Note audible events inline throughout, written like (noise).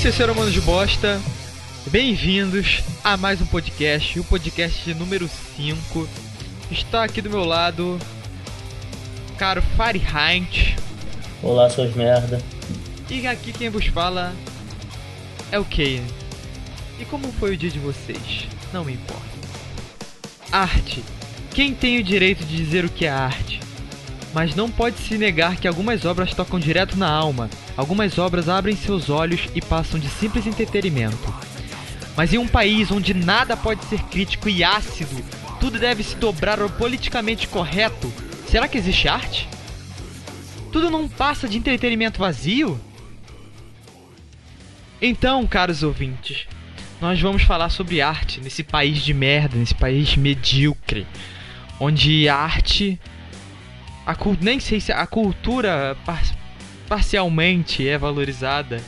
Seus ser humanos de bosta, bem-vindos a mais um podcast, o podcast número 5. Está aqui do meu lado, caro Fahrenheit. Olá, suas merda. E aqui quem vos fala é o Kane. E como foi o dia de vocês? Não me importa. Arte. Quem tem o direito de dizer o que é arte? Mas não pode se negar que algumas obras tocam direto na alma, algumas obras abrem seus olhos e passam de simples entretenimento. Mas em um país onde nada pode ser crítico e ácido, tudo deve se dobrar ao politicamente correto, será que existe arte? Tudo não passa de entretenimento vazio? Então, caros ouvintes, nós vamos falar sobre arte nesse país de merda, nesse país medíocre, onde a arte a nem sei se a cultura par parcialmente é valorizada,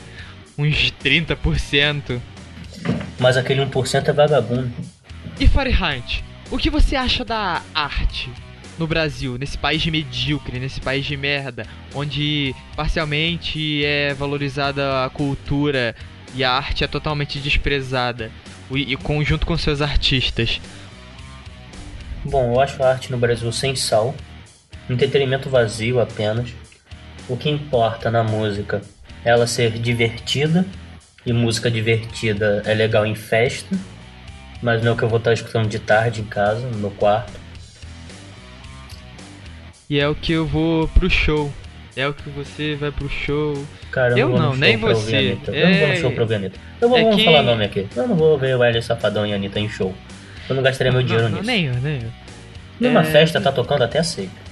uns 30%. Mas aquele 1% é vagabundo. E Fahrenheit, o que você acha da arte no Brasil, nesse país de medíocre, nesse país de merda, onde parcialmente é valorizada a cultura e a arte é totalmente desprezada, e, e conjunto com seus artistas? Bom, eu acho a arte no Brasil sem sal entretenimento vazio apenas. O que importa na música é ela ser divertida, e música divertida é legal em festa, mas não é o que eu vou estar escutando de tarde em casa, no meu quarto. E é o que eu vou pro show. É o que você vai pro show. Cara, eu, eu não, nem você. É... Eu não vou no show pro Anitta. Eu vou, é vamos falar nome aqui. Eu não vou ver o Hélio Safadão e a Anitta em show. Eu não gastaria meu dinheiro não, nisso. Nem eu, nem eu. Numa é... festa tá tocando até aceito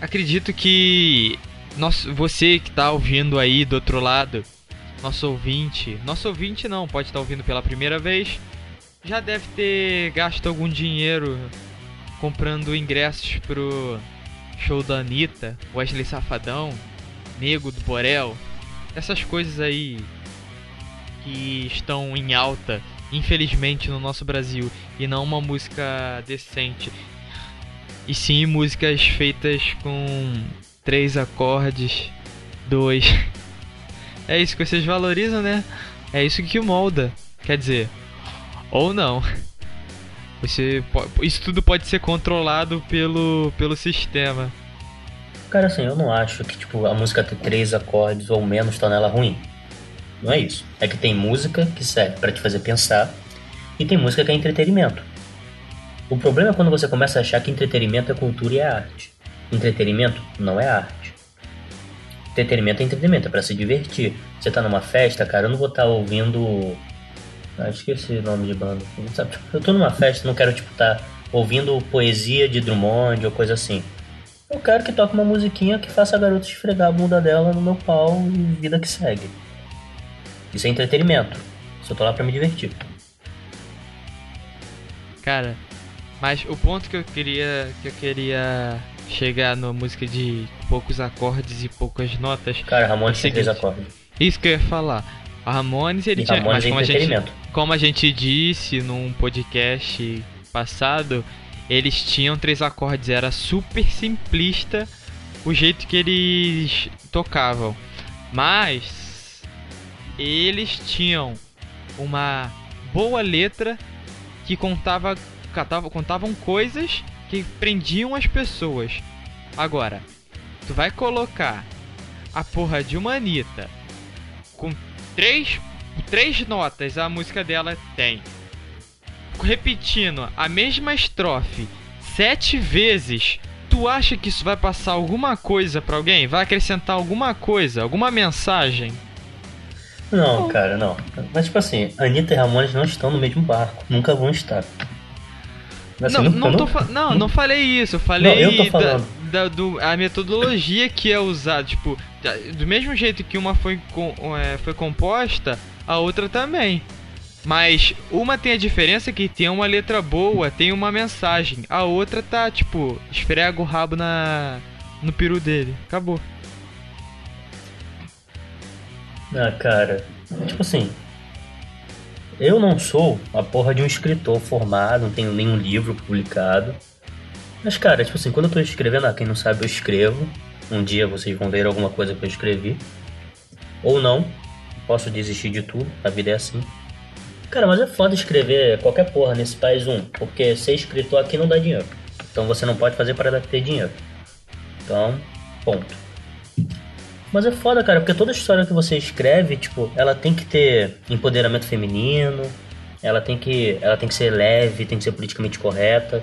acredito que nosso, você que está ouvindo aí do outro lado, nosso ouvinte, nosso ouvinte não, pode estar tá ouvindo pela primeira vez, já deve ter gasto algum dinheiro comprando ingressos pro show da Anitta, Wesley Safadão, Nego do Borel, essas coisas aí que estão em alta, infelizmente, no nosso Brasil, e não uma música decente e sim músicas feitas com três acordes, dois. É isso que vocês valorizam, né? É isso que molda. Quer dizer, ou não. Você isso tudo pode ser controlado pelo pelo sistema. Cara, assim, eu não acho que tipo a música ter três acordes ou menos torna ela ruim. Não é isso. É que tem música que serve para te fazer pensar e tem música que é entretenimento. O problema é quando você começa a achar que entretenimento é cultura e é arte. Entretenimento não é arte. Entretenimento é entretenimento, é pra se divertir. Você tá numa festa, cara, eu não vou estar tá ouvindo. Ah, esqueci o nome de banda. Eu tô numa festa, não quero, tipo, tá ouvindo poesia de Drummond ou coisa assim. Eu quero que toque uma musiquinha que faça a garota esfregar a bunda dela no meu pau e vida que segue. Isso é entretenimento. Só tô lá pra me divertir. Cara, mas o ponto que eu queria que eu queria chegar na música de poucos acordes e poucas notas. Cara, Ramones tem três acordes. Isso que eu ia falar. A Ramones ele e tinha, Ramones mas como a gente como a gente disse num podcast passado, eles tinham três acordes, era super simplista o jeito que eles tocavam. Mas eles tinham uma boa letra que contava catavam, contavam coisas que prendiam as pessoas. Agora, tu vai colocar a porra de uma Anitta com três, três notas a música dela tem. Repetindo a mesma estrofe sete vezes. Tu acha que isso vai passar alguma coisa para alguém? Vai acrescentar alguma coisa? Alguma mensagem? Não, cara, não. Mas tipo assim, Anitta e Ramones não estão no mesmo barco. Nunca vão estar. Assim, não, não, não, tô, não, não falei isso. Eu falei não, eu da, da, do, a metodologia que é usada. Tipo, do mesmo jeito que uma foi, com, é, foi composta, a outra também. Mas uma tem a diferença que tem uma letra boa, tem uma mensagem. A outra tá, tipo, esfrega o rabo na, no peru dele. Acabou. Ah, cara. Tipo assim, eu não sou a porra de um escritor formado, não tenho nenhum livro publicado. Mas, cara, tipo assim, quando eu tô escrevendo, ah, quem não sabe, eu escrevo. Um dia vocês vão ler alguma coisa que eu escrevi. Ou não. posso desistir de tudo, a vida é assim. Cara, mas é foda escrever qualquer porra nesse país um, porque ser escritor aqui não dá dinheiro. Então você não pode fazer para ter dinheiro. Então, ponto. Mas é foda, cara, porque toda história que você escreve, tipo, ela tem que ter empoderamento feminino, ela tem que, ela tem que ser leve, tem que ser politicamente correta.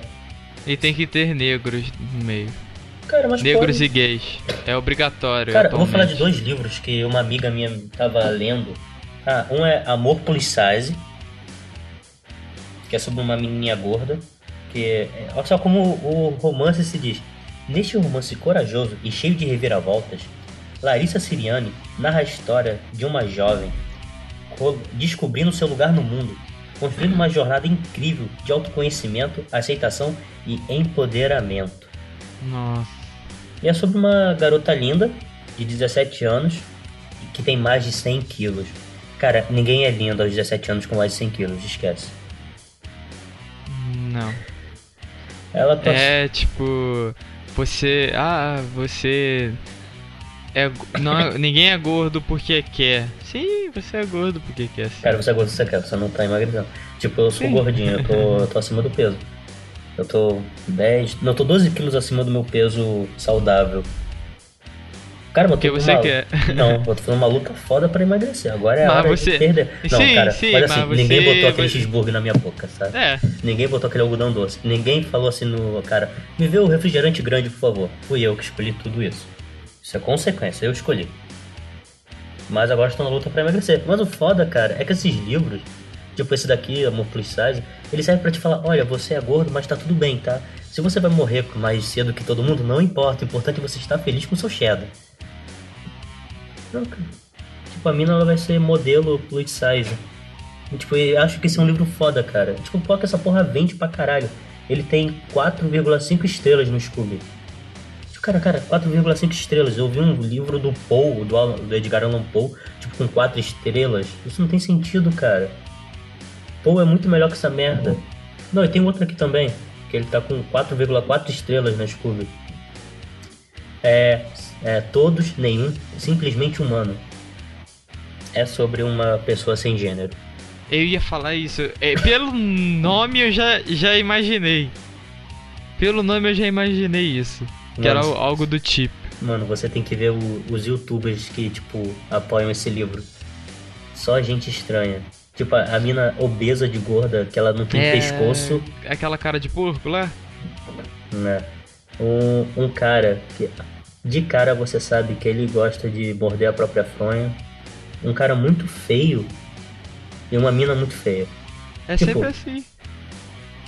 E tem que ter negros no meio. Cara, mas Negros pode... e gays. É obrigatório. Cara, eu vou atualmente. falar de dois livros que uma amiga minha tava lendo. Ah, um é Amor Plus Size, que é sobre uma menininha gorda. Que é, olha só como o romance se diz. Neste romance corajoso e cheio de reviravoltas, Larissa Siriani narra a história de uma jovem co- descobrindo seu lugar no mundo, construindo uma jornada incrível de autoconhecimento, aceitação e empoderamento. Nossa. E é sobre uma garota linda, de 17 anos, que tem mais de 100 quilos. Cara, ninguém é lindo aos 17 anos com mais de 100 quilos, esquece. Não. Ela tá... É tipo. Você. Ah, você. É, não, é- ninguém é gordo porque quer. Sim, você é gordo porque quer. Sim. Cara, você é gordo, você quer, você não tá emagrecendo. Tipo, eu sou Sim. gordinho, eu tô, eu tô acima do peso. Eu tô 10. Não, eu tô 12 quilos acima do meu peso saudável. Cara, mas eu tô Porque você numa- quer. (laughs) Não, eu tô fazendo uma luta foda pra emagrecer. Agora é a Mas hora você- de perder. Não, Sim, cara, sim, olha assim, mas ninguém você- botou aquele você- cheeseburger na minha boca, sabe? É, Ninguém botou aquele algodão doce. Ninguém falou assim no cara, me vê o refrigerante grande, por favor. Fui eu que escolhi tudo isso. Isso é consequência, eu escolhi. Mas agora estou na luta pra emagrecer. Mas o foda, cara, é que esses livros, tipo esse daqui, Amor Plus Size, ele serve pra te falar, olha, você é gordo, mas tá tudo bem, tá? Se você vai morrer mais cedo que todo mundo, não importa. O importante é você estar feliz com seu cara. Tipo, a mina ela vai ser modelo plus size. E, tipo, eu acho que esse é um livro foda, cara. Tipo, pô, que essa porra vende pra caralho. Ele tem 4,5 estrelas no Scooby. Cara, cara, 4,5 estrelas. Eu vi um livro do Poe, do, do Edgar Allan Poe, tipo, com 4 estrelas. Isso não tem sentido, cara. Poe é muito melhor que essa merda. Não, e tem outro aqui também, que ele tá com 4,4 estrelas na Scooby. É, é todos, nenhum, simplesmente humano. É sobre uma pessoa sem gênero. eu ia falar isso. É, pelo nome eu já, já imaginei. Pelo nome eu já imaginei isso. Que era algo do tipo. Mano, você tem que ver o- os youtubers que, tipo, apoiam esse livro. Só gente estranha. Tipo, a, a mina obesa de gorda, que ela não tem É, pescoço, Aquela cara de porco lá? né? Um, um cara que, de cara, você sabe que ele gosta de morder a própria fronha. Um cara muito feio e uma mina muito feia. É Tipo, sempre assim.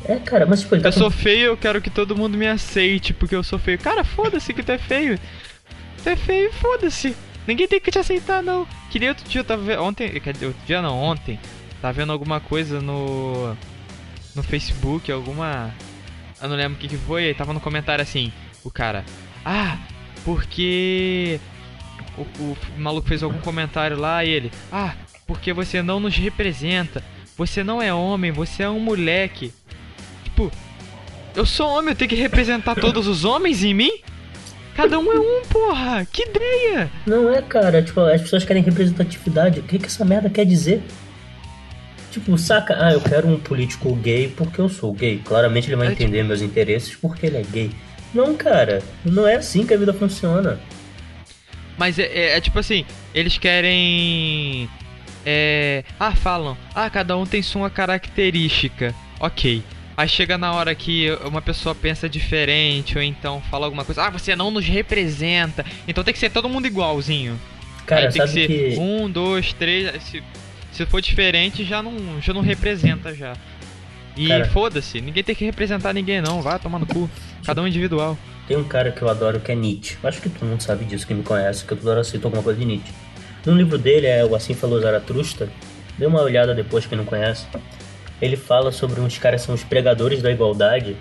É, cara, mas tipo, ele tá Eu com- sou feio, eu quero que todo mundo me aceite porque eu sou feio. Cara, foda-se que tu é feio. Tu é feio, foda-se. Ninguém tem que te aceitar, não. Que nem outro dia eu tava vendo. Ontem. Quer dizer, outro dia não, ontem. Tava vendo alguma coisa no. No Facebook, alguma. Eu não lembro o que, que foi. Aí tava no comentário assim: o cara. Ah, porque. O, o maluco fez algum comentário lá e ele. Ah, porque você não nos representa. Você não é homem, você é um moleque. Tipo, eu sou homem, eu tenho que representar (laughs) todos os homens em mim? Cada um é um, porra! Que ideia! Não é, cara. Tipo, as pessoas querem representatividade. O que, que essa merda quer dizer? Tipo, saca? Ah, eu quero um político gay porque eu sou gay. Claramente ele vai É, entender meus interesses porque ele é gay. Não, cara. Não é assim que a vida funciona. Mas é, é- é tipo assim, eles querem. É. Ah, falam. Ah, cada um tem sua característica. Ok. Aí chega na hora que uma pessoa pensa diferente, ou então fala alguma coisa. Ah, você não nos representa. Então tem que ser todo mundo igualzinho. Cara, Aí tem que ser que. um, dois, três. Se, se for diferente, já não, já não representa já. E foda-se, ninguém tem que representar ninguém não, vai tomar no cu. Cada um individual. Tem um cara que eu adoro que é Nietzsche. Acho que todo mundo sabe disso, quem me conhece, que eu toda hora cito alguma coisa de Nietzsche. No livro dele é o Assim Falou Zaratrusta. Dê uma olhada depois, quem não conhece. Ele fala sobre uns caras são os pregadores da igualdade.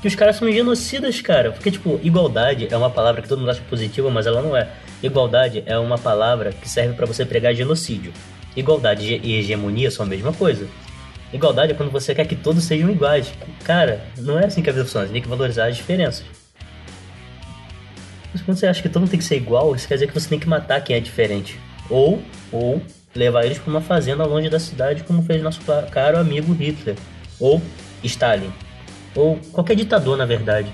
Que os caras são genocidas, cara. Porque, tipo, igualdade é uma palavra que todo mundo acha positiva, mas ela não é. Igualdade é uma palavra que serve pra você pregar genocídio. Igualdade e hegemonia são a mesma coisa. Igualdade é quando você quer que todos sejam iguais. Cara, não é assim que a vida funciona. Você tem que valorizar as diferenças. Mas quando você acha que todo mundo tem que ser igual, isso quer dizer que você tem que matar quem é diferente. Ou, ou levar eles para uma fazenda longe da cidade, como fez nosso caro amigo Hitler, ou Stalin, ou qualquer ditador, na verdade.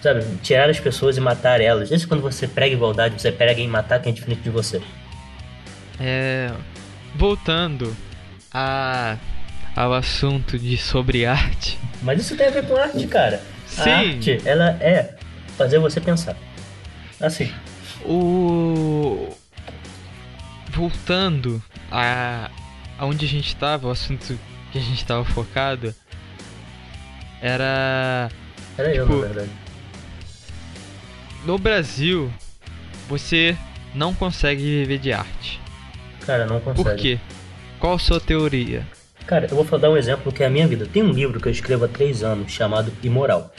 Sabe, tirar as pessoas e matar elas. Isso quando você prega igualdade, você prega em matar quem é diferente de você. É. Voltando a, ao assunto de sobre arte. Mas isso tem a ver com arte, cara. Sim. A arte, ela é fazer você pensar. Assim. O. Voltando a. aonde a gente estava, o assunto que a gente estava focado. Era. Era tipo, eu, na verdade. No Brasil, você não consegue viver de arte. Cara, não consegue. Por quê? Qual a sua teoria? Cara, eu vou dar um exemplo que é a minha vida. Tem um livro que eu escrevo há três anos chamado Imoral.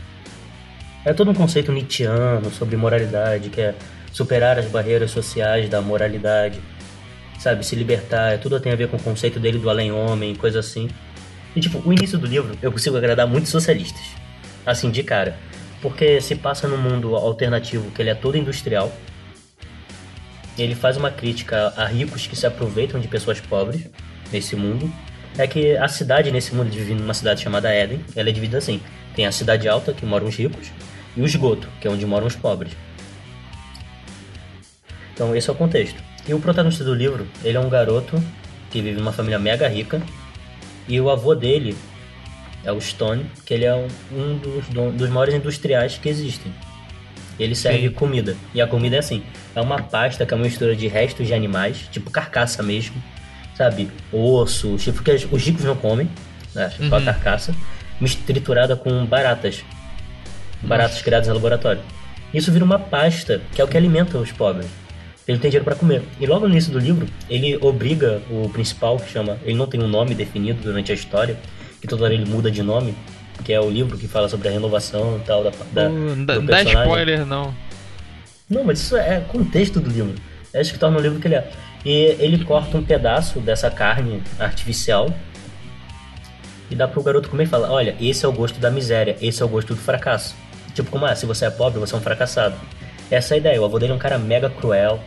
É todo um conceito nietzschiano sobre moralidade, que é superar as barreiras sociais da moralidade, sabe, se libertar, é tudo tem a ver com o conceito dele do além-homem, coisa assim. E tipo, o início do livro eu consigo agradar muitos socialistas, assim, de cara. Porque se passa num mundo alternativo que ele é todo industrial, ele faz uma crítica a ricos que se aproveitam de pessoas pobres nesse mundo. É que a cidade nesse mundo divide numa cidade chamada Éden, ela é dividida assim. Tem a cidade alta, que moram os ricos, e o esgoto, que é onde moram os pobres. Então esse é o contexto. E o protagonista do livro, ele é um garoto que vive numa família mega rica, e o avô dele é o Stone, que ele é um, um dos, dos maiores industriais que existem. Ele serve Sim. comida. E a comida é assim: é uma pasta que é uma mistura de restos de animais, tipo carcaça mesmo, sabe? Osso, tipo que os ricos não comem, né? Só uhum. a carcaça, triturada com baratas. Baratas Nossa. criadas no laboratório. Isso vira uma pasta, que é o que alimenta os pobres. Ele tem dinheiro para comer. E logo no início do livro, ele obriga o principal, que chama. Ele não tem um nome definido durante a história, que toda hora ele muda de nome, que é o livro que fala sobre a renovação e tal da, da do dá spoiler não. Não, mas isso é contexto do livro. É isso que torna o livro que ele é. E ele corta um pedaço dessa carne artificial e dá pro garoto comer e fala: Olha, esse é o gosto da miséria, esse é o gosto do fracasso. Tipo, como é? Se você é pobre, você é um fracassado. Essa é a ideia. O avô dele é um cara mega cruel.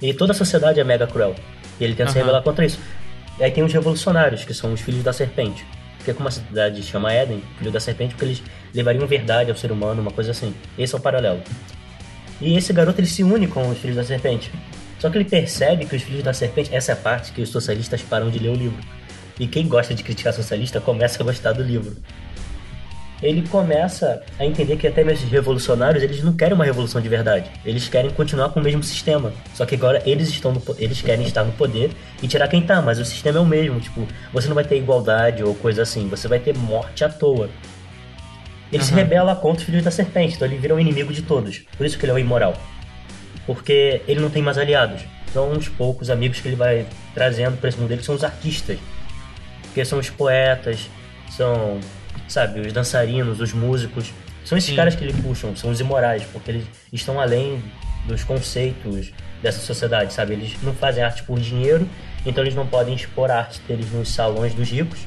E toda a sociedade é mega cruel. E ele tenta uhum. se rebelar contra isso. E aí tem os revolucionários, que são os filhos da serpente. Porque como a cidade chama Éden, filho da serpente, porque eles levariam verdade ao ser humano, uma coisa assim. Esse é o paralelo. E esse garoto ele se une com os filhos da serpente. Só que ele percebe que os filhos da serpente, essa é a parte que os socialistas param de ler o livro. E quem gosta de criticar socialista começa a gostar do livro. Ele começa a entender que até mesmo os revolucionários, eles não querem uma revolução de verdade. Eles querem continuar com o mesmo sistema. Só que agora eles estão no, eles querem estar no poder e tirar quem tá, mas o sistema é o mesmo, tipo, você não vai ter igualdade ou coisa assim, você vai ter morte à toa. Ele uhum. se rebela contra os filhos da serpente, então ele vira um inimigo de todos. Por isso que ele é o imoral. Porque ele não tem mais aliados. São uns poucos amigos que ele vai trazendo para esse mundo dele, são os artistas. Porque são os poetas, são, sabe, os dançarinos, os músicos. São esses Sim. caras que ele puxam, são os imorais, porque eles estão além dos conceitos dessa sociedade, sabe? Eles não fazem arte por dinheiro, então eles não podem expor a arte deles nos salões dos ricos.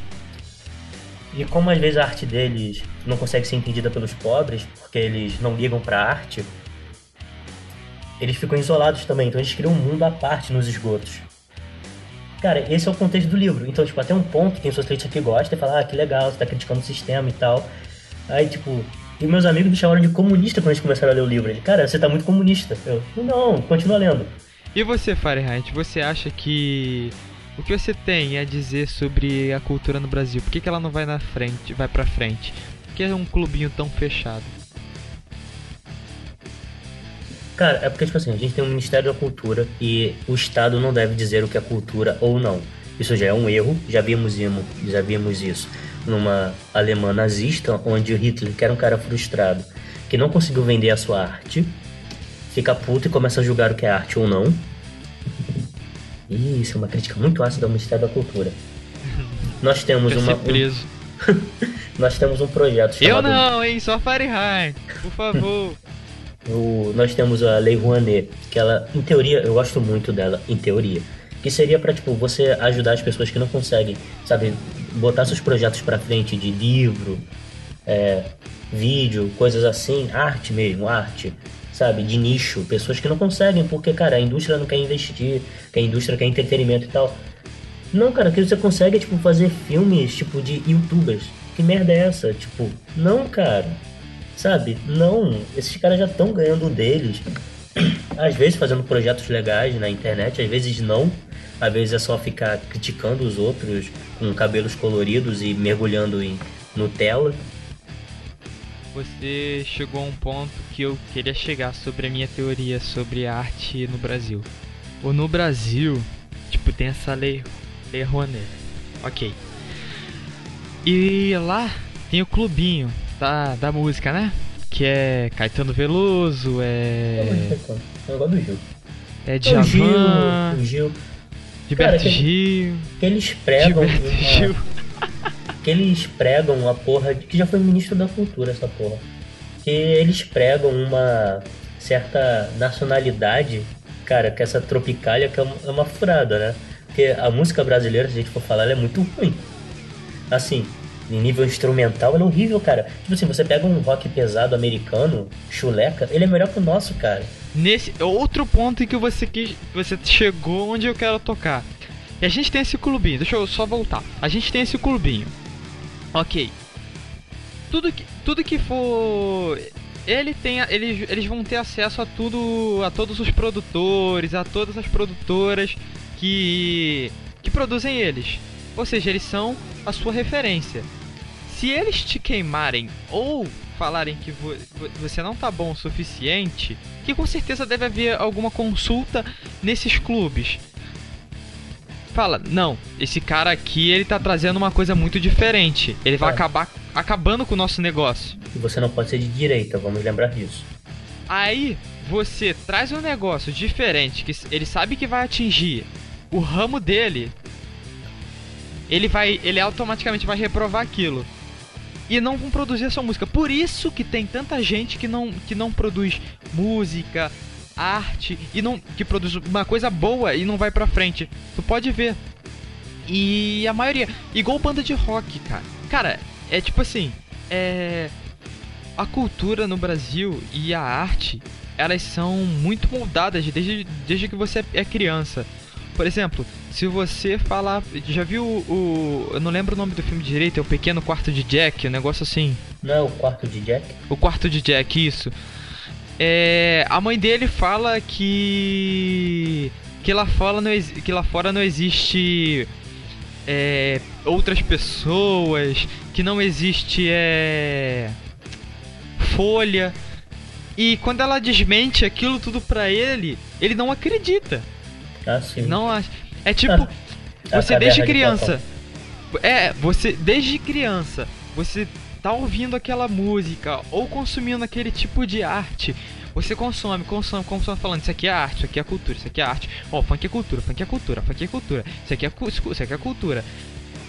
E como às vezes a arte deles não consegue ser entendida pelos pobres, porque eles não ligam para a arte, eles ficam isolados também, então eles criam um mundo à parte nos esgotos. Cara, esse é o contexto do livro. Então, tipo, até um ponto, tem socialista que gosta e fala, ah, que legal, você tá criticando o sistema e tal. Aí, tipo, e meus amigos me chamaram de comunista quando eles começaram a ler o livro. Ele, cara, você tá muito comunista. Eu, não, continua lendo. E você, Fahrenheit, você acha que o que você tem a dizer sobre a cultura no Brasil? Por que, que ela não vai na frente, vai pra frente? Por que é um clubinho tão fechado? Cara, é porque, tipo assim, a gente tem um Ministério da Cultura e o Estado não deve dizer o que é cultura ou não. Isso já é um erro, já vimos, já vimos isso numa alemã nazista, onde o Hitler, que era um cara frustrado, que não conseguiu vender a sua arte, fica puto e começa a julgar o que é arte ou não. Isso é uma crítica muito ácida ao Ministério da Cultura. (laughs) Nós temos uma. Um... (laughs) Nós temos um projeto chamado. Eu não, hein? Só Fahrenheit, por favor. (laughs) o... Nós temos a Lei Rouanet, que ela, em teoria, eu gosto muito dela, em teoria. Que seria para tipo, você ajudar as pessoas que não conseguem, sabe, botar seus projetos para frente de livro, é, vídeo, coisas assim, arte mesmo, arte sabe, de nicho, pessoas que não conseguem, porque, cara, a indústria não quer investir, que a indústria quer entretenimento e tal. Não, cara, que você consegue, tipo, fazer filmes, tipo, de youtubers. Que merda é essa? Tipo, não, cara. Sabe? Não. Esses caras já estão ganhando deles. Às vezes fazendo projetos legais na internet, às vezes não. Às vezes é só ficar criticando os outros com cabelos coloridos e mergulhando em Nutella. Você chegou a um ponto que eu queria chegar sobre a minha teoria sobre arte no Brasil. Ou no Brasil, tipo, tem essa lei, lei Rouanet. Ok. E lá tem o clubinho da, da música, né? Que é Caetano Veloso, é. Eu gosto do Gil. É Djavan. O Gil. Gilberto Cara, Gil. Que eles pregam. Gilberto Gil. que eles pregam uma porra. Que já foi ministro da cultura essa porra. Que eles pregam uma certa nacionalidade, cara, que essa tropicália que é uma, é uma furada, né? Porque a música brasileira, se a gente for falar, ela é muito ruim. Assim, em nível instrumental, ela é horrível, cara. Tipo assim, você pega um rock pesado americano, chuleca, ele é melhor que o nosso, cara. Nesse outro ponto em que você quis, você chegou onde eu quero tocar. E a gente tem esse clubinho, deixa eu só voltar. A gente tem esse clubinho. OK. Tudo que tudo que for ele tem eles, eles vão ter acesso a tudo, a todos os produtores, a todas as produtoras que que produzem eles. Ou seja, eles são a sua referência. Se eles te queimarem ou falarem que vo- vo- você não tá bom o suficiente, que com certeza deve haver alguma consulta nesses clubes. Fala, não, esse cara aqui ele tá trazendo uma coisa muito diferente. Ele vai É. acabar acabando com o nosso negócio. E você não pode ser de direita, vamos lembrar disso. Aí você traz um negócio diferente que ele sabe que vai atingir o ramo dele. Ele vai, ele automaticamente vai reprovar aquilo e não vão produzir a sua música. Por isso que tem tanta gente que não que não produz música, arte e não que produz uma coisa boa e não vai pra frente. Tu pode ver. E a maioria, igual banda de rock, cara. Cara, é tipo assim, é a cultura no Brasil e a arte, elas são muito moldadas desde, desde que você é criança. Por exemplo, se você falar. Já viu o. Eu não lembro o nome do filme direito, é o Pequeno Quarto de Jack, um negócio assim. Não é o quarto de Jack? O Quarto de Jack, isso. É, a mãe dele fala que. Que lá fora não, que lá fora não existe. é, outras pessoas, que não existe. É, folha. E quando ela desmente aquilo tudo pra ele, ele não acredita. Ah, sim. Não acha. É tipo, (laughs) Ah, você desde caverna de criança. É, você desde criança, você tá ouvindo aquela música ou consumindo aquele tipo de arte. Você consome, consome, consome falando, isso aqui é arte, isso aqui é cultura, isso aqui é arte. Ó, funk é cultura, funk é cultura, funk é cultura. Isso aqui é, isso aqui é cultura.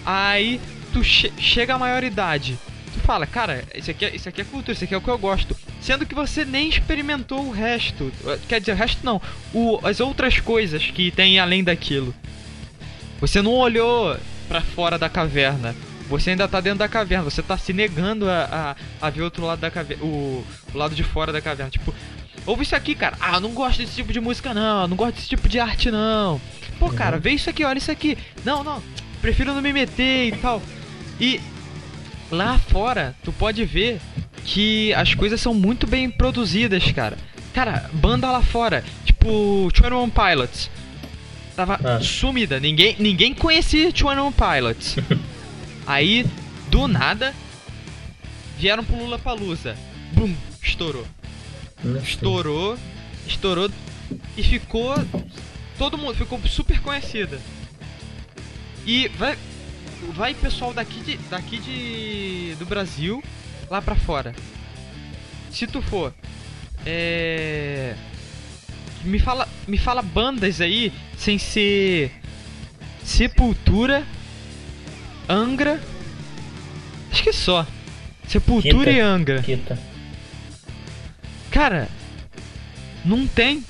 Aí tu che chega à maioridade. Tu fala, cara, isso aqui, é, isso aqui é cultura, isso aqui é o que eu gosto. Sendo que você nem experimentou o resto. Quer dizer, o resto não. O, as outras coisas que tem além daquilo. Você não olhou pra fora da caverna. Você ainda tá dentro da caverna. Você tá se negando a, a, a ver outro lado da caverna. O, o lado de fora da caverna. Tipo, ouve isso aqui, cara. Ah, eu não gosto desse tipo de música, não. Não gosto desse tipo de arte, não. Pô, cara, vê isso aqui, olha isso aqui. Não, não. Prefiro não me meter e tal. E lá fora, tu pode ver que as coisas são muito bem produzidas, cara. Cara, banda lá fora, tipo 21 Pilots. Tava Ah. sumida, ninguém, ninguém conhecia 21 Pilots. (laughs) Aí, do nada, vieram pro Lula Palusa. Bum, estourou. Estourou, estourou e ficou. Todo mundo ficou super conhecida. E vai. Vai pessoal daqui de. daqui de. do Brasil lá pra fora. Se tu for. É. Me fala. Me fala bandas aí sem ser. Sepultura. Angra. Acho que só. Sepultura Kita. e Angra. Kita. Cara, não tem.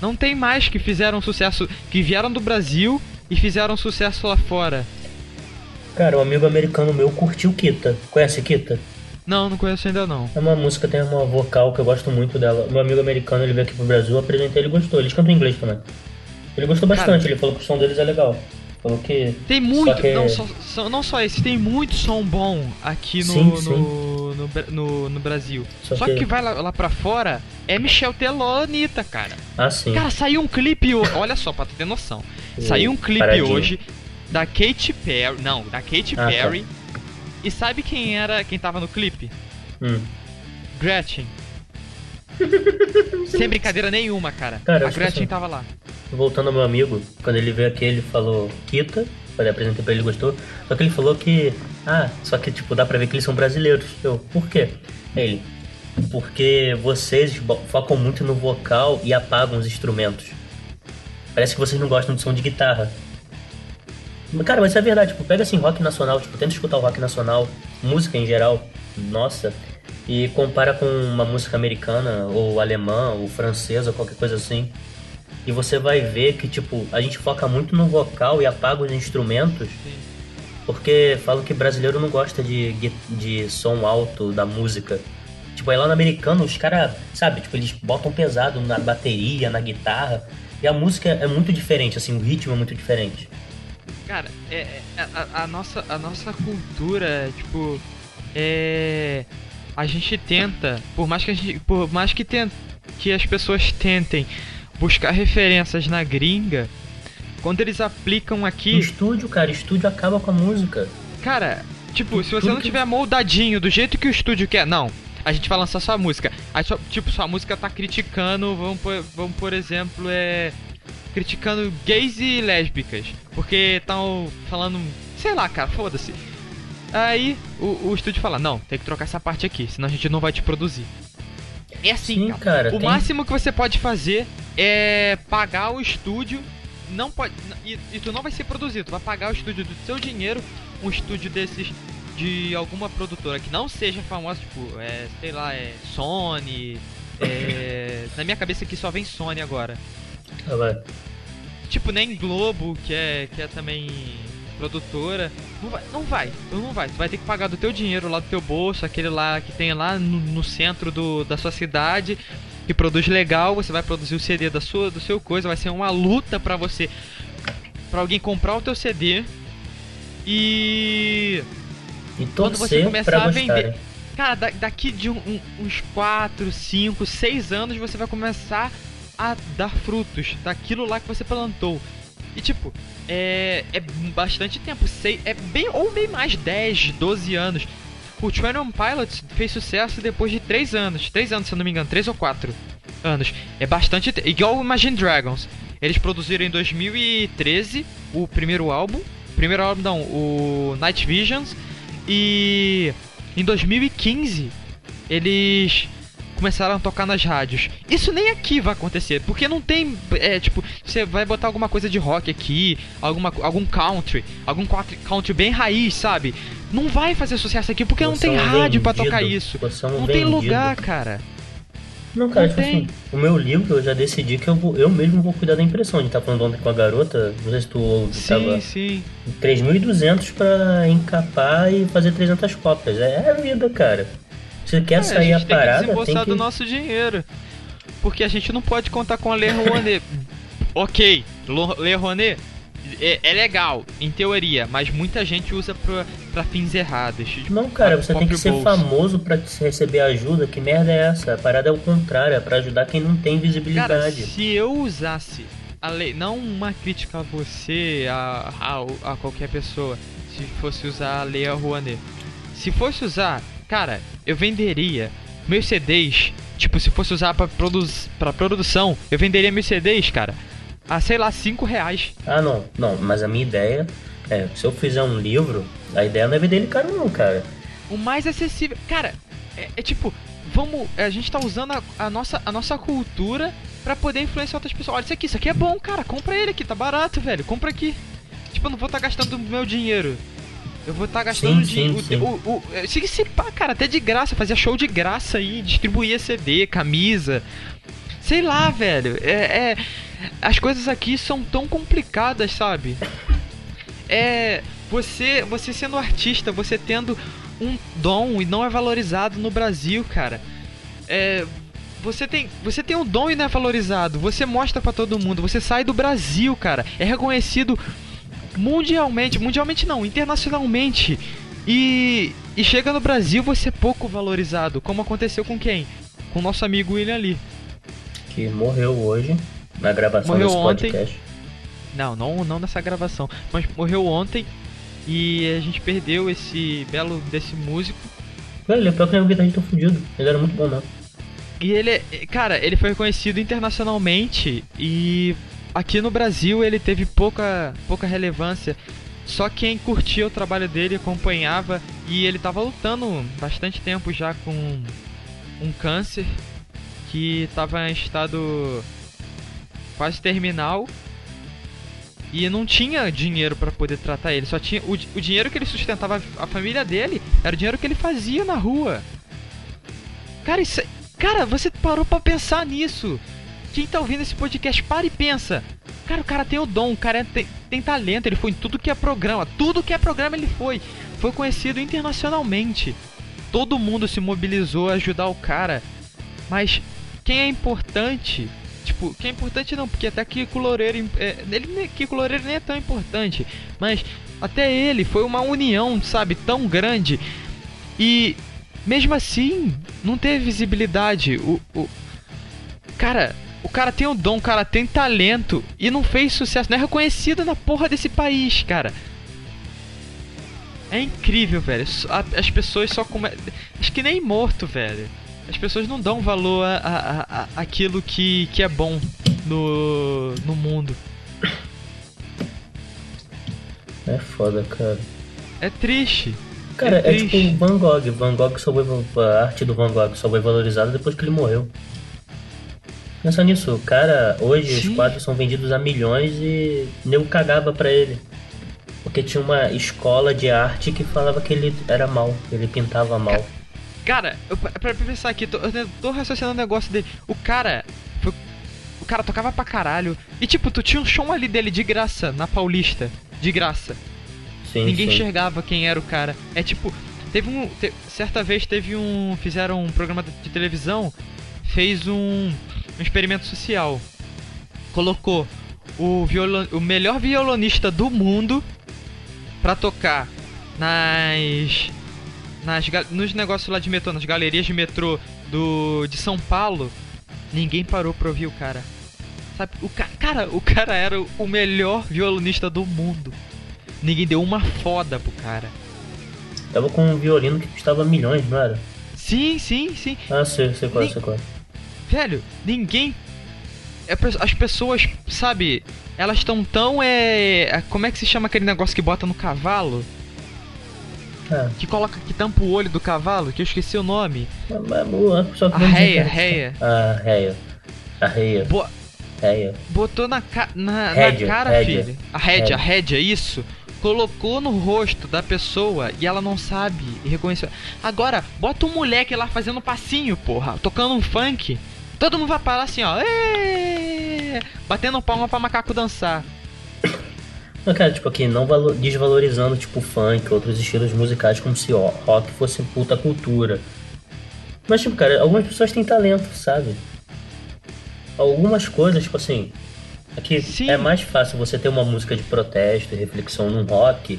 Não tem mais que fizeram sucesso. Que vieram do Brasil e fizeram sucesso lá fora. Cara, um amigo americano meu curtiu Kita. Conhece Kita? Não, não conheço ainda não. É uma música, tem uma vocal que eu gosto muito dela. Meu amigo americano, ele veio aqui pro Brasil, apresentei, ele gostou. Eles cantam em inglês também. Ele gostou bastante, Cara, ele falou que o som deles é legal. Falou que. Tem muito, Só que- não, só, não só esse, tem muito som bom aqui no, Sim, sim. no, no, no- no Brasil. Só Só, que- que... vai lá, lá pra fora é Michel Teló, Anitta, cara. Ah, sim. Cara, saiu um clipe hoje. Olha só, pra tu ter noção. Saiu um clipe Paradinho. hoje da Katy Perry. Não, da Katy Ah, tá. Perry. E sabe quem era quem tava no clipe? Hum. Gretchen. (laughs) Sem brincadeira nenhuma, cara. Cara, a Gretchen assim- tava lá. Voltando ao meu amigo, quando ele veio aqui, ele falou Kita. Quando eu apresentei pra ele, gostou. Só que ele falou que. Ah, só que, tipo, dá pra ver que eles são brasileiros. Eu, por quê? Ele. Porque vocês focam muito no vocal e apagam os instrumentos. Parece que vocês não gostam de som de guitarra. Cara, mas isso é verdade. Tipo, pega assim, rock nacional. Tipo, tenta escutar o rock nacional, música em geral. Nossa. E compara com uma música americana, ou alemã, ou francesa, qualquer coisa assim. E você vai ver que, tipo, a gente foca muito no vocal e apaga os instrumentos. Porque falam que brasileiro não gosta de, de som alto da música. Tipo, aí lá no americano, os caras, sabe, tipo, eles botam pesado na bateria, na guitarra. E a música é muito diferente, assim, o ritmo é muito diferente. Cara, é, é- a, a nossa, a nossa cultura, tipo, é. A gente tenta, por mais que a gente, por mais que, tent, que as pessoas tentem buscar referências na gringa, quando eles aplicam aqui, Estúdio, cara, estúdio acaba com a música. cara, tipo, se você não que- tiver moldadinho do jeito que o estúdio quer, não. A gente vai lançar sua música. Aí, só, tipo, sua música tá criticando, vamos por, vamos por exemplo, é. Criticando gays e lésbicas. Porque estão falando. Sei lá, cara, foda-se. Aí o, o estúdio fala: Não, tem que trocar essa parte aqui, senão a gente não vai te produzir. É assim, Sim, cara. O tem- máximo que você pode fazer é pagar o estúdio. Não pode. E, e tu não vai ser produzido, tu vai pagar o estúdio do seu dinheiro, um estúdio desses de alguma produtora que não seja famosa, tipo, é, sei lá, é Sony. é, (laughs) na minha cabeça aqui só vem Sony agora. Vai. Tipo, nem Globo, que é, que é também produtora. Não vai, não vai, não vai. Tu vai ter que pagar do teu dinheiro lá do teu bolso, aquele lá que tem lá no, no centro do, da sua cidade, que produz legal, você vai produzir o CD da sua, do seu coisa, vai ser uma luta pra você, pra alguém comprar o teu CD. E E Quando você começar a vender- gostarem. Cara, da- daqui de um- um- uns 4, 5, 6 anos você vai começar a dar frutos daquilo lá que você plantou. E tipo, é, é bastante tempo, sei, é bem ou bem mais 10, 12 anos. O 21 Pilots fez sucesso depois de 3 anos. 3 anos, se eu não me engano, 3 ou 4 anos. É bastante. Igual o Imagine Dragons. Eles produziram em 2013 o primeiro álbum. Primeiro álbum não, o Night Visions. E em 2015 eles começaram a tocar nas rádios. Isso nem aqui vai acontecer, porque não tem, é, tipo, você vai botar alguma coisa de rock aqui, alguma, algum country, algum country, bem raiz, sabe? Não vai fazer sucesso aqui porque não Você tem é rádio pra vendido, tocar isso. você é Não tem vendido. lugar, cara. Não, cara, Não tipo tem. assim, o meu livro eu já decidi que eu, vou, eu mesmo vou cuidar da impressão. A gente tá falando ontem com a garota, não sei se tu ouve, Sim, tava sim. 3.200 pra encapar e fazer 300 cópias. É a vida, cara. Se quer É, sair a a, gente tem que parada, desembolsar tem que... do nosso dinheiro. Porque a gente não pode contar com a Lei Rouanet. (laughs) ok, Lei Rouanet é, é legal, em teoria, mas muita gente usa pra, pra fins errados. Não, cara, você tem que ser bolso. famoso pra receber ajuda. Que merda é essa? A parada é o contrário, é pra ajudar quem não tem Cara, visibilidade. se eu usasse a lei, não uma crítica a você, a, a, a qualquer pessoa, se fosse usar a lei Rouanet. Se fosse usar, cara, eu venderia meus CDs, tipo, se fosse usar pra, produz, pra produção, eu venderia meus CDs, cara, a sei lá, 5 reais. Ah, não, não, mas a minha ideia é, se eu fizer um livro, a ideia não é vender ele caro não, cara. O mais acessível. Cara, é, é tipo, vamos. A gente tá usando a, a nossa, a nossa cultura pra poder influenciar outras pessoas. Olha isso aqui, isso aqui é bom, cara. Compra ele aqui, tá barato, velho. Compra aqui. Tipo, eu não vou estar gastando meu dinheiro. Eu vou estar gastando Sim, de. sim, o, sim. o, o, se, se pá, cara, até de graça, fazia show de graça aí, distribuía CD, camisa. Sei lá, velho. É, é- As coisas aqui são tão complicadas, sabe? É. Você, você sendo artista, você tendo um dom e não é valorizado no Brasil, cara. É, você tem, você tem um dom e não é valorizado. Você mostra para todo mundo. Você sai do Brasil, cara. É reconhecido mundialmente, mundialmente não, internacionalmente. E, e chega no Brasil você é pouco valorizado, como aconteceu com quem? Com nosso amigo William Lee. Que morreu hoje na gravação morreu desse ontem. podcast. Não, não, não nessa gravação, mas morreu ontem e a gente perdeu esse belo desse músico. Ele é pior que o guitarrista fudido. Ele era muito bom, não. E ele, é- cara, ele foi reconhecido internacionalmente e aqui no Brasil ele teve pouca, pouca relevância. Só quem curtia o trabalho dele acompanhava e ele tava lutando bastante tempo já com um câncer que tava em estado quase terminal e não tinha dinheiro pra poder tratar ele. Só tinha o, o dinheiro que ele sustentava a família dele era o dinheiro que ele fazia na rua. Cara, isso, é- cara, você parou pra pensar nisso? Quem tá ouvindo esse podcast, para e pensa. Cara, o cara tem o dom, o cara tem, tem talento, ele foi em tudo que é programa, tudo que é programa ele foi. Foi conhecido internacionalmente. Todo mundo se mobilizou a ajudar o cara. Mas quem é importante, tipo, quem é importante não, porque até Kiko Loureiro, é, ele, Kiko Loureiro nem é tão importante, mas até ele foi uma união, sabe, tão grande. E mesmo assim, não teve visibilidade. O, o cara, o cara tem o dom, o cara tem talento e não fez sucesso, não é reconhecido na porra desse país, cara. É incrível, velho. As pessoas só come... Acho que nem morto, velho. As pessoas não dão valor a, a, a- aquilo que, que é bom no, no mundo. É foda, cara. É triste. Cara, É é, tipo. Van Gogh. Van Gogh só foi, a arte do Van Gogh só foi valorizada depois que ele morreu. Pensa nisso, o cara, hoje Sim. os quadros são vendidos a milhões e nego cagava pra ele. Porque tinha uma escola de arte que falava que ele era mal, ele pintava mal. Cara, eu, pra, pensar aqui, tô, eu tô raciocinando o negócio dele. O cara. foi- o cara tocava pra caralho. E tipo, tu tinha um show ali dele de graça na Paulista. De graça. Sim, Ninguém sim. enxergava quem era o cara. É tipo, teve um. te- certa vez teve um. Fizeram um programa de televisão. Fez um, um experimento social. Colocou o, violon, o melhor violonista do mundo pra tocar nas. nas nos negócios lá de metrô, nas galerias de metrô do de São Paulo. Ninguém parou pra ouvir o cara. Sabe, o ca cara, o cara era o melhor violonista do mundo. Ninguém deu uma foda pro cara. Tava com um violino que custava milhões, não era? Sim, sim, sim. Ah, sei, sei qual, Nem- sei qual. Velho, ninguém. é As pessoas, sabe, elas estão tão. É... Como é que se chama aquele negócio que bota no cavalo? Ah, Que coloca. que tampa o olho do cavalo? Que eu esqueci o nome. que A réia, réia. Ah, réia. A réia, Bo- réia. botou na, ca... na, na Rédea, cara, rédea. filho. A rédea, a Rédea. rédea, isso. Colocou no rosto da pessoa e ela não sabe e reconheceu. Agora, bota um moleque lá fazendo passinho, porra, tocando um funk. Todo mundo vai parar assim, ó. Batendo palma pra macaco dançar. Mas, cara, tipo aqui, não valo- desvalorizando, tipo, funk, outros estilos musicais, como se ó, rock fosse puta cultura. Mas, tipo, cara, algumas pessoas têm talento, sabe? Algumas coisas, tipo assim, aqui Sim. é mais fácil você ter uma música de protesto e reflexão num rock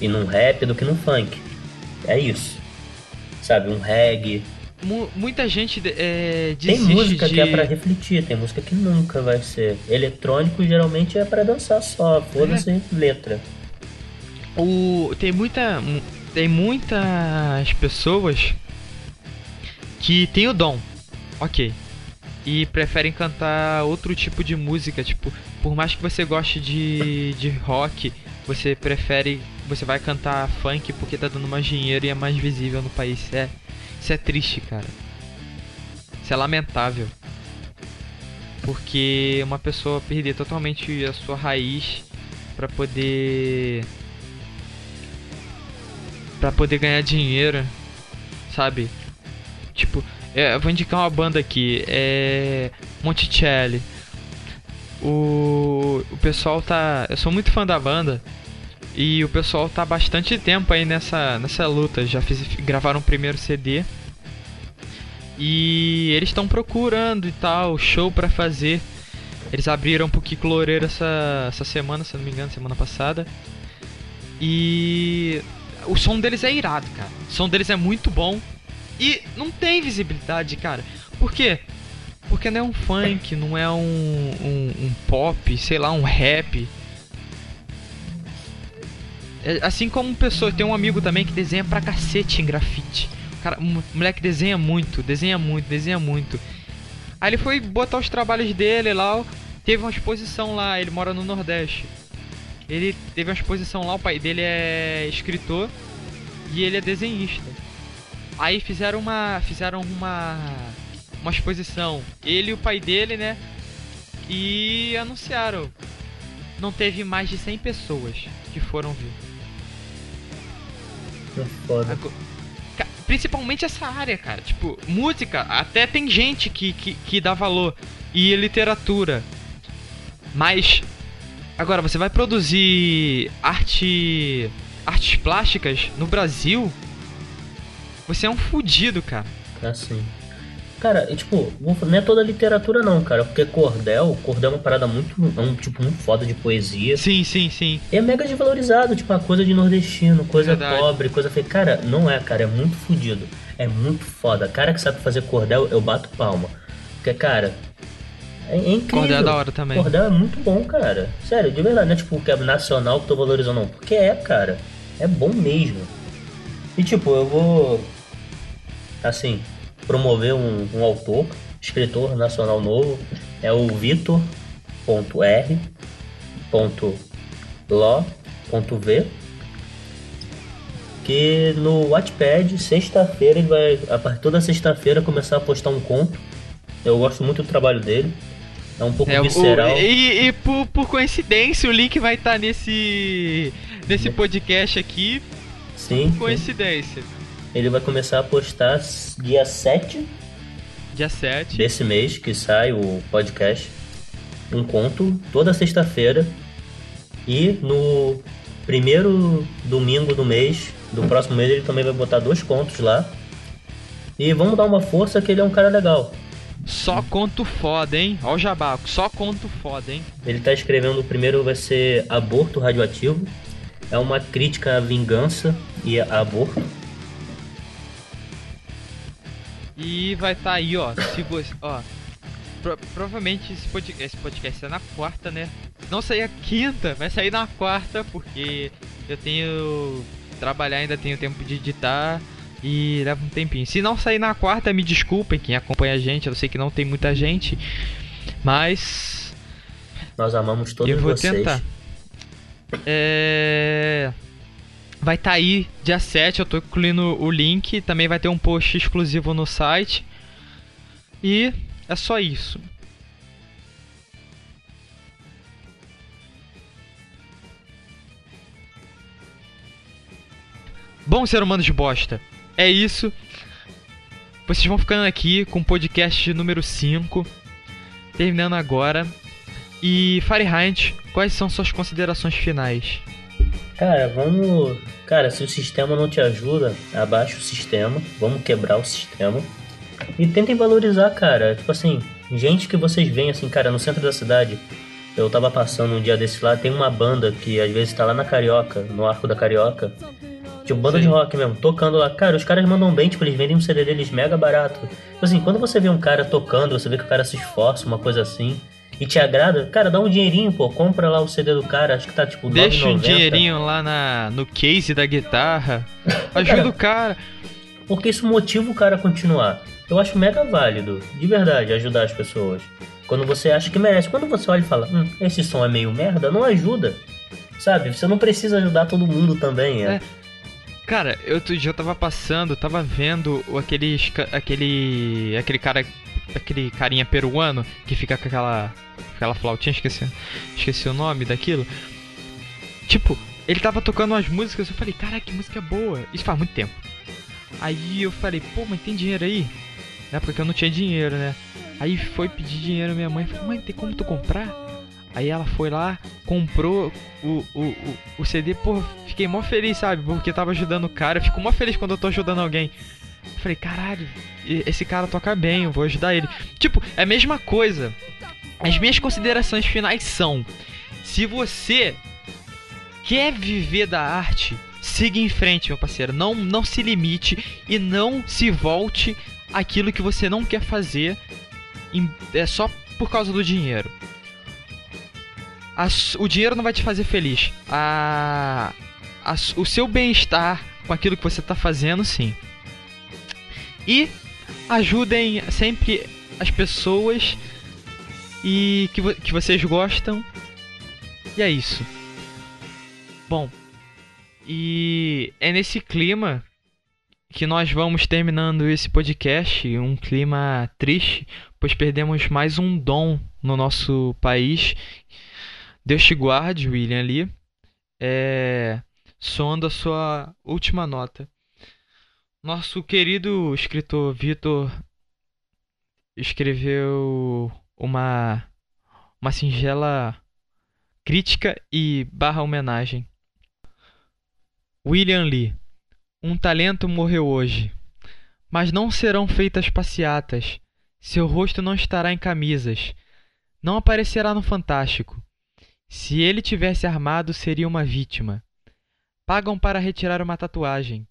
e num rap do que num funk. É isso. Sabe, um reggae. Mu- muita gente é, Tem desiste música de... que é pra refletir, tem música que nunca vai ser. Eletrônico geralmente é pra dançar só, foda-se É. letra. O, tem muita. Tem muitas pessoas que tem o dom, ok. E preferem cantar outro tipo de música, tipo, por mais que você goste de, de rock, você prefere. Você vai cantar funk porque tá dando mais dinheiro e é mais visível no país. Isso é, isso é triste, cara. Isso é lamentável. Porque uma pessoa perder totalmente a sua raiz pra poder Pra poder ganhar dinheiro, sabe? Tipo, é, vou indicar uma banda aqui, é Monticelli. O, o pessoal tá, eu sou muito fã da banda E o pessoal tá bastante tempo aí nessa, nessa luta. Já fiz, gravaram o primeiro CD. E eles estão procurando e tal, show para fazer. Eles abriram pro Kiko Loureiro essa, essa semana, se não me engano, semana passada. E o som deles é irado, cara. O som deles é muito bom. E não tem visibilidade, cara. Por quê? Porque não é um funk, não é um, um, um pop, sei lá, um rap. É, assim como pessoa, tem um amigo também que desenha pra cacete em grafite. Cara, um moleque desenha muito, desenha muito, desenha muito. Aí ele foi botar os trabalhos dele lá, teve uma exposição lá, ele mora no Nordeste. Ele teve uma exposição lá, o pai dele é escritor e ele é desenhista. Aí fizeram uma fizeram uma uma exposição, ele e o pai dele, né? E anunciaram. Não teve mais de 100 pessoas que foram ver. É foda. Principalmente essa área, cara. Tipo, música, até tem gente que, que, que dá valor. E literatura. Mas. Agora, você vai produzir arte. artes plásticas no Brasil? Você é um fudido, cara. Assim. Cara, tipo, não é toda literatura não, cara, porque cordel, cordel é uma parada muito, é um tipo muito foda de poesia. Sim, sim, sim. é mega desvalorizado, tipo, uma coisa de nordestino, coisa Verdade. pobre, coisa feia. Cara, não é, cara, é muito fodido. É muito foda. Cara que sabe fazer cordel, eu bato palma. Porque, cara, é, é incrível. Cordel é da hora também. Cordel é muito bom, cara. Sério, de verdade, não é tipo que é nacional que tô valorizando, não. Porque é, cara. É bom mesmo. E tipo, eu vou. Assim, promover um, um autor, escritor nacional novo, é o Vitor.r.lo.v que no Wattpad, sexta-feira, ele vai, a partir toda sexta-feira, começar a postar um conto. Eu gosto muito do trabalho dele. É um pouco é, visceral. O, e, e por, por, coincidência, o link vai estar tá nesse, nesse podcast aqui. Sim. Por coincidência. Sim. Ele vai começar a postar dia 7 dia 7 desse mês que sai o podcast. Um conto toda sexta-feira. E no primeiro domingo do mês, do próximo mês, ele também vai botar dois contos lá. E vamos dar uma força que ele é um cara legal. Só conto foda, hein? Ó o jabaco, só conto foda, hein? Ele tá escrevendo, o primeiro vai ser Aborto Radioativo. É uma crítica à vingança e a aborto. E vai estar tá aí, ó. Se você. Ó. Pro, provavelmente esse podcast, esse podcast é na quarta, né? Não sair a quinta, vai sair na quarta, porque eu tenho. Trabalhar, ainda tenho tempo de editar e leva um tempinho. Se não sair na quarta, me desculpem quem acompanha a gente. Eu sei que não tem muita gente, mas. Nós amamos todos Eu vou vocês. tentar. É. Vai estar tá aí dia 7, eu tô incluindo o link, também vai ter um post exclusivo no site. E é só isso. Bom, ser humano de bosta, é isso. Vocês vão ficando aqui com o podcast número 5, terminando agora. E Fahrenheit, quais são suas considerações finais? Cara, vamos. Cara, se o sistema não te ajuda, abaixa o sistema. Vamos quebrar o sistema. E tentem valorizar, cara. Tipo assim, gente que vocês veem assim, cara, no centro da cidade. Eu tava passando um dia desse lá, tem uma banda que às vezes tá lá na Carioca, no Arco da Carioca. Tipo, banda Sim. de rock mesmo, tocando lá. Cara, os caras mandam bem, tipo, eles vendem um CD deles mega barato. Tipo assim, quando você vê um cara tocando, você vê que o cara se esforça, uma coisa assim e te agrada, cara, dá um dinheirinho, pô. Compra lá o CD do cara, acho que tá tipo Deixa um dinheirinho lá na, no case da guitarra. (laughs) Ajuda o cara. Porque isso motiva o cara a continuar. Eu acho mega válido, de verdade, ajudar as pessoas. Quando você acha que merece. Quando você olha e fala, hum, esse som é meio merda, não ajuda. Sabe? Você não precisa ajudar todo mundo também, é. é. Cara, eu outro dia eu tava passando, tava vendo aquele, aquele, aquele cara, aquele carinha peruano que fica com aquela aquela flautinha, esqueci, esqueci o nome daquilo. Tipo, ele tava tocando umas músicas, eu falei, caraca, que música boa. Isso faz muito tempo. Aí eu falei, pô, mas tem dinheiro aí? Na época que eu não tinha dinheiro, né? Aí foi pedir dinheiro minha mãe falou, mãe, tem como tu comprar? Aí ela foi lá, comprou o, o, o, o CD, pô, fiquei mó feliz, sabe? Porque tava ajudando o cara. Eu fico mó feliz quando eu tô ajudando alguém. Eu falei, caralho, esse cara toca bem, eu vou ajudar ele. Tipo, é a mesma coisa. As minhas considerações finais são: se você quer viver da arte, siga em frente, meu parceiro. Não, não se limite e não se volte aquilo que você não quer fazer é só por causa do dinheiro. o dinheiro não vai te fazer feliz. A o seu bem-estar com aquilo que você está fazendo, sim. E ajudem sempre as pessoas e que, que vocês gostam. E é isso. Bom, e é nesse clima que nós vamos terminando esse podcast, um clima triste, pois perdemos mais um dom no nosso país. Deus te guarde, William Lee. É, soando a sua última nota. Nosso querido escritor Vitor escreveu uma uma singela crítica e barra homenagem. William Lee. Um talento morreu hoje. Mas não serão feitas passeatas. Seu rosto não estará em camisas. Não aparecerá no Fantástico. Se ele tivesse armado, seria uma vítima. Pagam para retirar uma tatuagem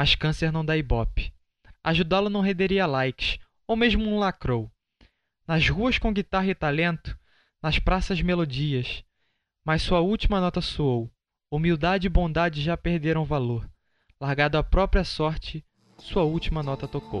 mas câncer não dá ibope. Ajudá-lo não renderia likes, ou mesmo um lacrou. Nas ruas com guitarra e talento, nas praças melodias. Mas sua última nota soou. Humildade e bondade já perderam valor. Largado à própria sorte, sua última nota tocou.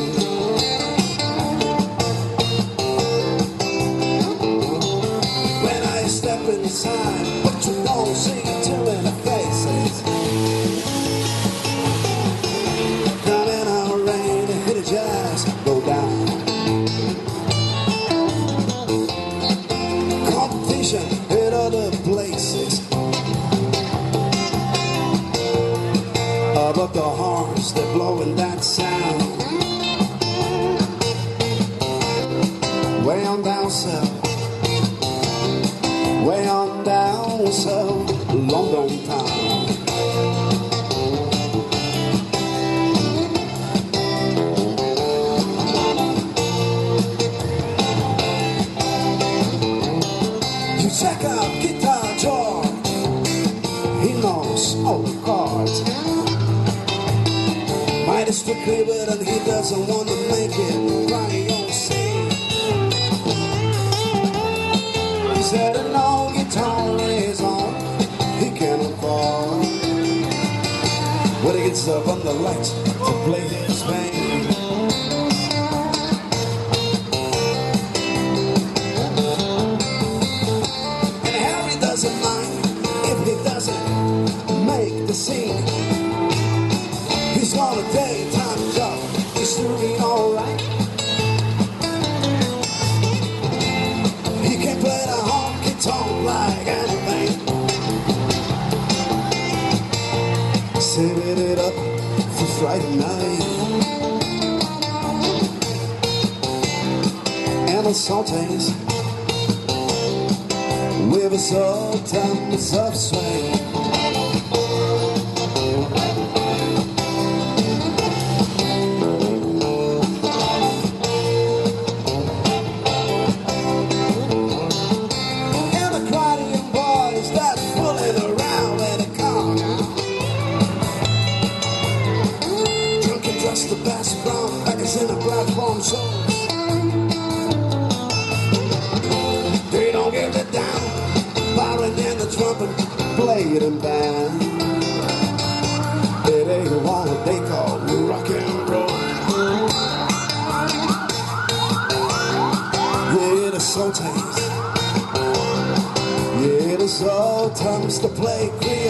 with a salt and a soft swing. To play Creole.